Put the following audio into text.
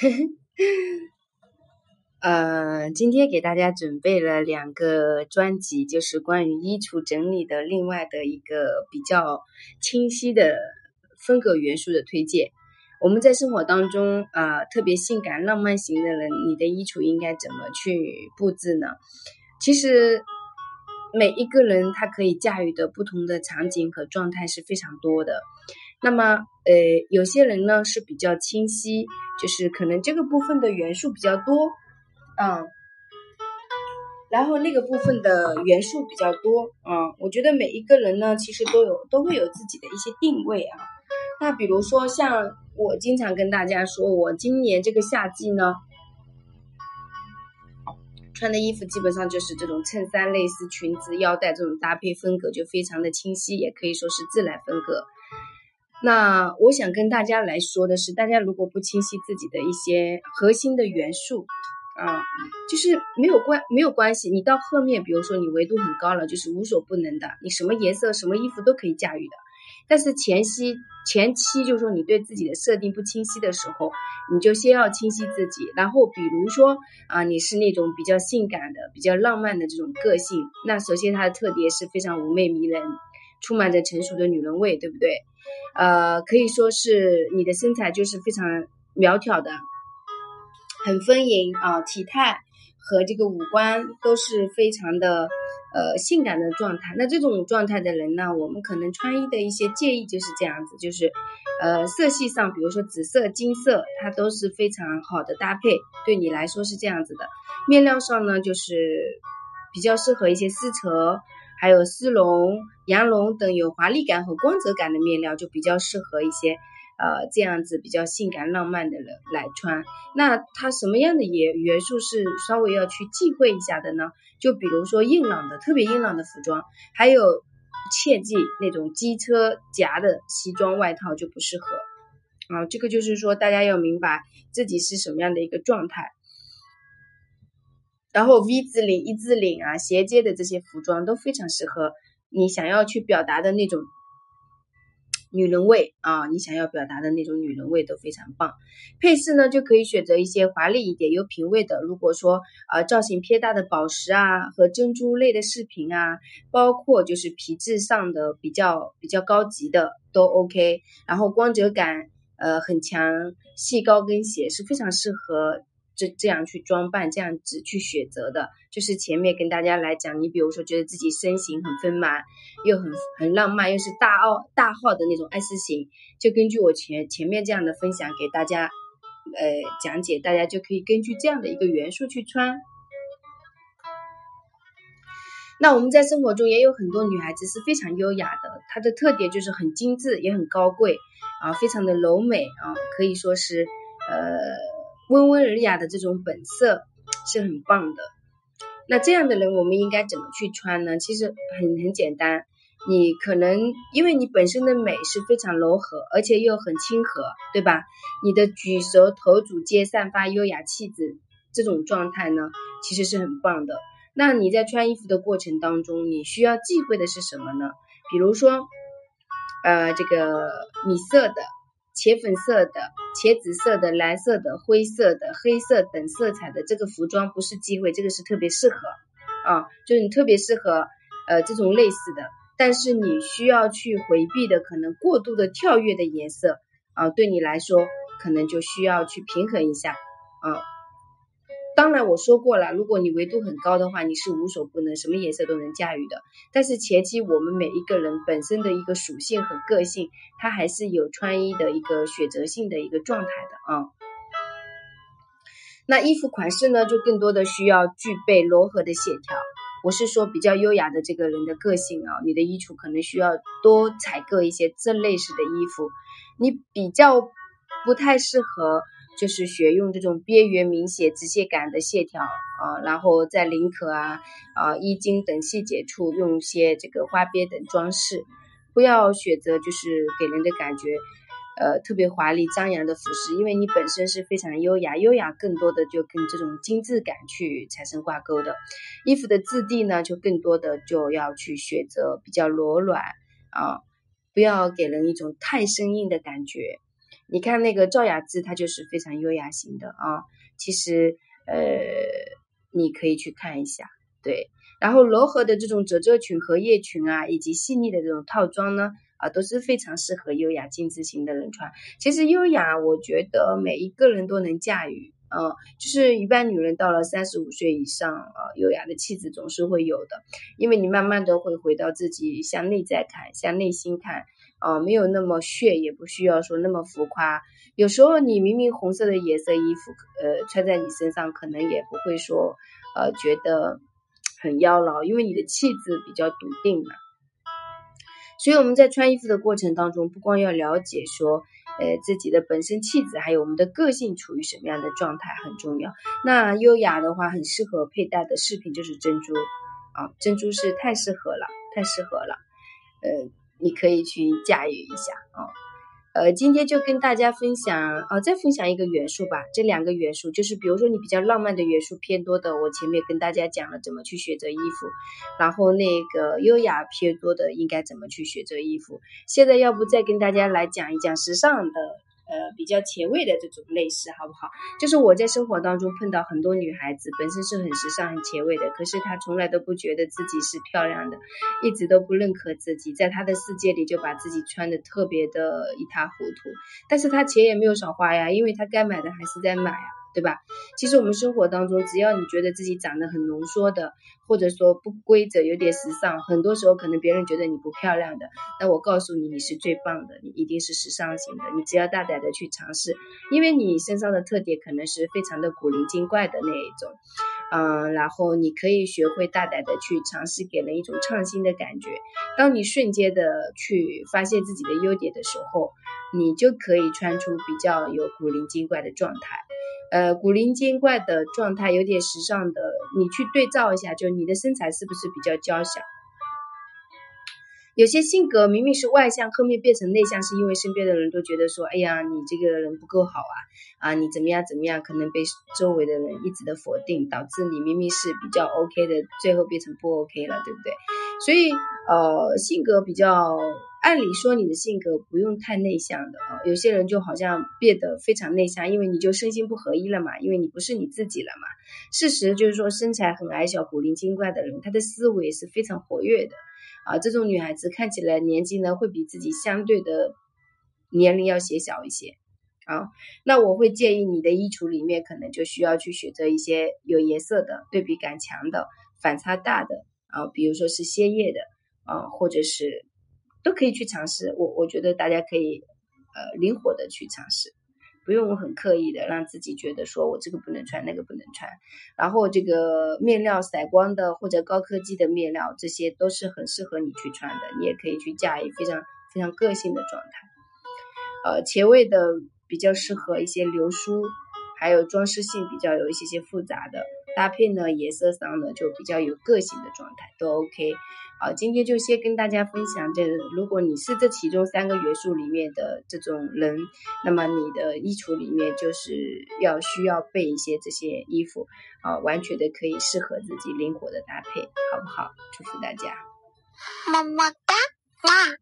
呃，今天给大家准备了两个专辑，就是关于衣橱整理的另外的一个比较清晰的风格元素的推荐。我们在生活当中啊，特别性感浪漫型的人，你的衣橱应该怎么去布置呢？其实每一个人他可以驾驭的不同的场景和状态是非常多的。那么，呃，有些人呢是比较清晰，就是可能这个部分的元素比较多。嗯，然后那个部分的元素比较多，嗯，我觉得每一个人呢，其实都有都会有自己的一些定位啊。那比如说像我经常跟大家说，我今年这个夏季呢，穿的衣服基本上就是这种衬衫、蕾丝、裙子、腰带这种搭配风格就非常的清晰，也可以说是自然风格。那我想跟大家来说的是，大家如果不清晰自己的一些核心的元素。啊，就是没有关没有关系，你到后面，比如说你维度很高了，就是无所不能的，你什么颜色、什么衣服都可以驾驭的。但是前期前期就是说你对自己的设定不清晰的时候，你就先要清晰自己。然后比如说啊，你是那种比较性感的、比较浪漫的这种个性，那首先它的特点是非常妩媚迷人，充满着成熟的女人味，对不对？呃，可以说是你的身材就是非常苗条的。很丰盈啊，体态和这个五官都是非常的呃性感的状态。那这种状态的人呢，我们可能穿衣的一些建议就是这样子，就是呃色系上，比如说紫色、金色，它都是非常好的搭配，对你来说是这样子的。面料上呢，就是比较适合一些丝绸，还有丝绒、羊绒等有华丽感和光泽感的面料，就比较适合一些。呃，这样子比较性感浪漫的人来穿，那它什么样的元元素是稍微要去忌讳一下的呢？就比如说硬朗的，特别硬朗的服装，还有切记那种机车夹的西装外套就不适合啊。这个就是说大家要明白自己是什么样的一个状态。然后 V 字领、一字领啊、斜接的这些服装都非常适合你想要去表达的那种。女人味啊，你想要表达的那种女人味都非常棒。配饰呢，就可以选择一些华丽一点、有品位的。如果说呃造型偏大的宝石啊和珍珠类的饰品啊，包括就是皮质上的比较比较高级的都 OK。然后光泽感呃很强，细高跟鞋是非常适合。这这样去装扮，这样子去选择的，就是前面跟大家来讲，你比如说觉得自己身形很丰满，又很很浪漫，又是大奥大号的那种 S 型，就根据我前前面这样的分享给大家，呃讲解，大家就可以根据这样的一个元素去穿。那我们在生活中也有很多女孩子是非常优雅的，她的特点就是很精致，也很高贵啊，非常的柔美啊，可以说是呃。温文尔雅的这种本色是很棒的。那这样的人，我们应该怎么去穿呢？其实很很简单，你可能因为你本身的美是非常柔和，而且又很亲和，对吧？你的举手投足间散发优雅气质，这种状态呢，其实是很棒的。那你在穿衣服的过程当中，你需要忌讳的是什么呢？比如说，呃，这个米色的。浅粉色的、浅紫色的、蓝色的、灰色的、黑色等色彩的这个服装不是机会，这个是特别适合啊，就是你特别适合呃这种类似的，但是你需要去回避的可能过度的跳跃的颜色啊，对你来说可能就需要去平衡一下啊。当然我说过了，如果你维度很高的话，你是无所不能，什么颜色都能驾驭的。但是前期我们每一个人本身的一个属性和个性，它还是有穿衣的一个选择性的一个状态的啊。那衣服款式呢，就更多的需要具备柔和的线条。我是说比较优雅的这个人的个性啊，你的衣橱可能需要多采购一些这类似的衣服。你比较不太适合。就是选用这种边缘明显、直线感的线条啊，然后在领口啊、啊衣襟等细节处用一些这个花边等装饰，不要选择就是给人的感觉呃特别华丽张扬的服饰，因为你本身是非常优雅，优雅更多的就跟这种精致感去产生挂钩的。衣服的质地呢，就更多的就要去选择比较柔软啊，不要给人一种太生硬的感觉。你看那个赵雅芝，她就是非常优雅型的啊。其实呃，你可以去看一下，对。然后柔和的这种褶皱裙、荷叶裙啊，以及细腻的这种套装呢，啊，都是非常适合优雅精致型的人穿。其实优雅，我觉得每一个人都能驾驭，嗯，就是一般女人到了三十五岁以上，啊，优雅的气质总是会有的，因为你慢慢的会回到自己向内在看，向内心看，啊，没有那么炫，也不需要说那么浮夸。有时候你明明红色的颜色衣服，呃，穿在你身上，可能也不会说，呃，觉得。很妖娆，因为你的气质比较笃定嘛。所以我们在穿衣服的过程当中，不光要了解说，呃，自己的本身气质，还有我们的个性处于什么样的状态很重要。那优雅的话，很适合佩戴的饰品就是珍珠啊，珍珠是太适合了，太适合了。呃，你可以去驾驭一下啊。呃，今天就跟大家分享，哦，再分享一个元素吧。这两个元素就是，比如说你比较浪漫的元素偏多的，我前面跟大家讲了怎么去选择衣服，然后那个优雅偏多的应该怎么去选择衣服。现在要不再跟大家来讲一讲时尚的。呃，比较前卫的这种类似，好不好？就是我在生活当中碰到很多女孩子，本身是很时尚、很前卫的，可是她从来都不觉得自己是漂亮的，一直都不认可自己，在她的世界里就把自己穿的特别的一塌糊涂。但是她钱也没有少花呀，因为她该买的还是在买啊。对吧？其实我们生活当中，只要你觉得自己长得很浓缩的，或者说不规则、有点时尚，很多时候可能别人觉得你不漂亮的，那我告诉你，你是最棒的，你一定是时尚型的。你只要大胆的去尝试，因为你身上的特点可能是非常的古灵精怪的那一种，嗯，然后你可以学会大胆的去尝试，给人一种创新的感觉。当你瞬间的去发现自己的优点的时候，你就可以穿出比较有古灵精怪的状态。呃，古灵精怪的状态，有点时尚的，你去对照一下，就你的身材是不是比较娇小？有些性格明明是外向，后面变成内向，是因为身边的人都觉得说，哎呀，你这个人不够好啊，啊，你怎么样怎么样，可能被周围的人一直的否定，导致你明明是比较 OK 的，最后变成不 OK 了，对不对？所以，呃，性格比较。按理说你的性格不用太内向的啊，有些人就好像变得非常内向，因为你就身心不合一了嘛，因为你不是你自己了嘛。事实就是说，身材很矮小、古灵精怪的人，他的思维是非常活跃的啊。这种女孩子看起来年纪呢会比自己相对的年龄要显小一些啊。那我会建议你的衣橱里面可能就需要去选择一些有颜色的、对比感强的、反差大的啊，比如说是鲜艳的啊，或者是。都可以去尝试，我我觉得大家可以，呃，灵活的去尝试，不用很刻意的让自己觉得说我这个不能穿，那个不能穿。然后这个面料散光的或者高科技的面料，这些都是很适合你去穿的，你也可以去驾驭非常非常个性的状态。呃，前卫的比较适合一些流苏，还有装饰性比较有一些些复杂的。搭配呢，颜色上呢就比较有个性的状态都 OK。好，今天就先跟大家分享这，如果你是这其中三个元素里面的这种人，那么你的衣橱里面就是要需要备一些这些衣服，啊，完全的可以适合自己灵活的搭配，好不好？祝福大家，么么哒，哇。